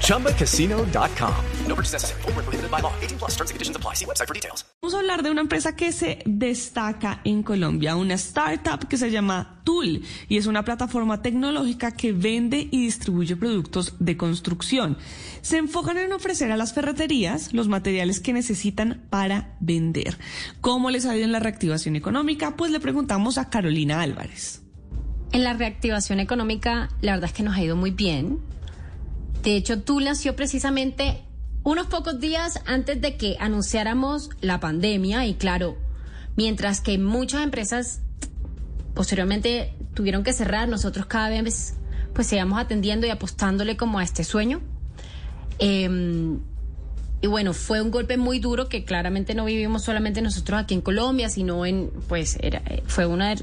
ChumbaCasino.com. No purchase necessary. Full prohibited by law. 18 plus terms and conditions apply. See website for details. Vamos a hablar de una empresa que se destaca en Colombia, una startup que se llama Tool y es una plataforma tecnológica que vende y distribuye productos de construcción. Se enfocan en ofrecer a las ferreterías los materiales que necesitan para vender. ¿Cómo les ha ido en la reactivación económica? Pues le preguntamos a Carolina Álvarez. En la reactivación económica, la verdad es que nos ha ido muy bien. De hecho, Tool nació precisamente unos pocos días antes de que anunciáramos la pandemia y claro, mientras que muchas empresas posteriormente tuvieron que cerrar, nosotros cada vez pues seguíamos atendiendo y apostándole como a este sueño. Eh, y bueno, fue un golpe muy duro que claramente no vivimos solamente nosotros aquí en Colombia, sino en, pues, era, fue una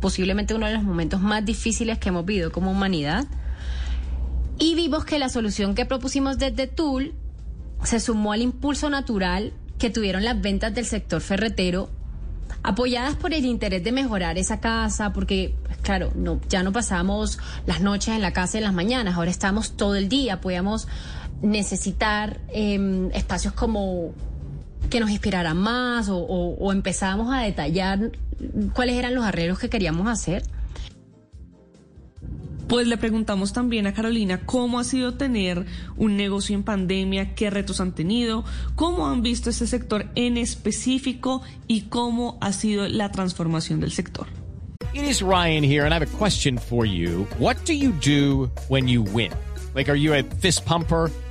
posiblemente uno de los momentos más difíciles que hemos vivido como humanidad. Y vimos que la solución que propusimos desde Tool se sumó al impulso natural que tuvieron las ventas del sector ferretero, apoyadas por el interés de mejorar esa casa, porque, pues, claro, no, ya no pasamos las noches en la casa y las mañanas, ahora estamos todo el día, podíamos necesitar eh, espacios como que nos inspiraran más o, o, o empezábamos a detallar cuáles eran los arreglos que queríamos hacer. Pues le preguntamos también a Carolina cómo ha sido tener un negocio en pandemia, qué retos han tenido, cómo han visto este sector en específico y cómo ha sido la transformación del sector. It is Ryan here and I have a question for you. What do you do when you win? Like, are you a fist pumper?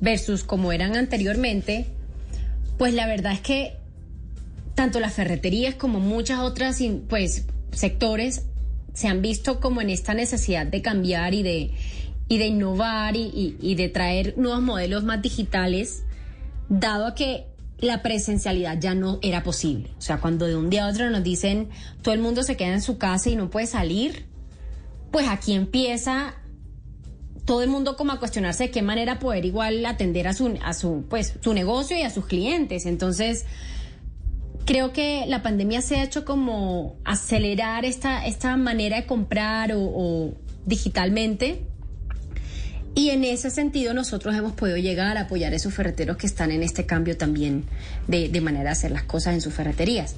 versus como eran anteriormente, pues la verdad es que tanto las ferreterías como muchas otras pues sectores se han visto como en esta necesidad de cambiar y de, y de innovar y, y, y de traer nuevos modelos más digitales, dado a que la presencialidad ya no era posible. O sea, cuando de un día a otro nos dicen todo el mundo se queda en su casa y no puede salir, pues aquí empieza todo el mundo como a cuestionarse de qué manera poder igual atender a su, a su, pues, su negocio y a sus clientes. Entonces, creo que la pandemia se ha hecho como acelerar esta, esta manera de comprar o, digitalmente. Y en ese sentido nosotros hemos podido llegar a apoyar a esos ferreteros que están en este cambio también de, de manera de hacer las cosas en sus ferreterías.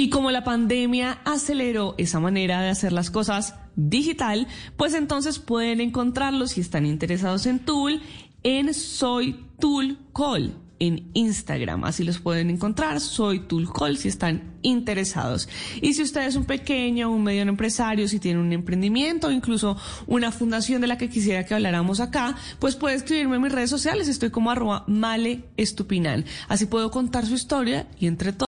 Y como la pandemia aceleró esa manera de hacer las cosas digital, pues entonces pueden encontrarlos si están interesados en Tool en Soy Tool Call en Instagram. Así los pueden encontrar. Soy si están interesados. Y si usted es un pequeño, un mediano empresario, si tiene un emprendimiento incluso una fundación de la que quisiera que habláramos acá, pues puede escribirme en mis redes sociales. Estoy como arroba male. Así puedo contar su historia y entre todos.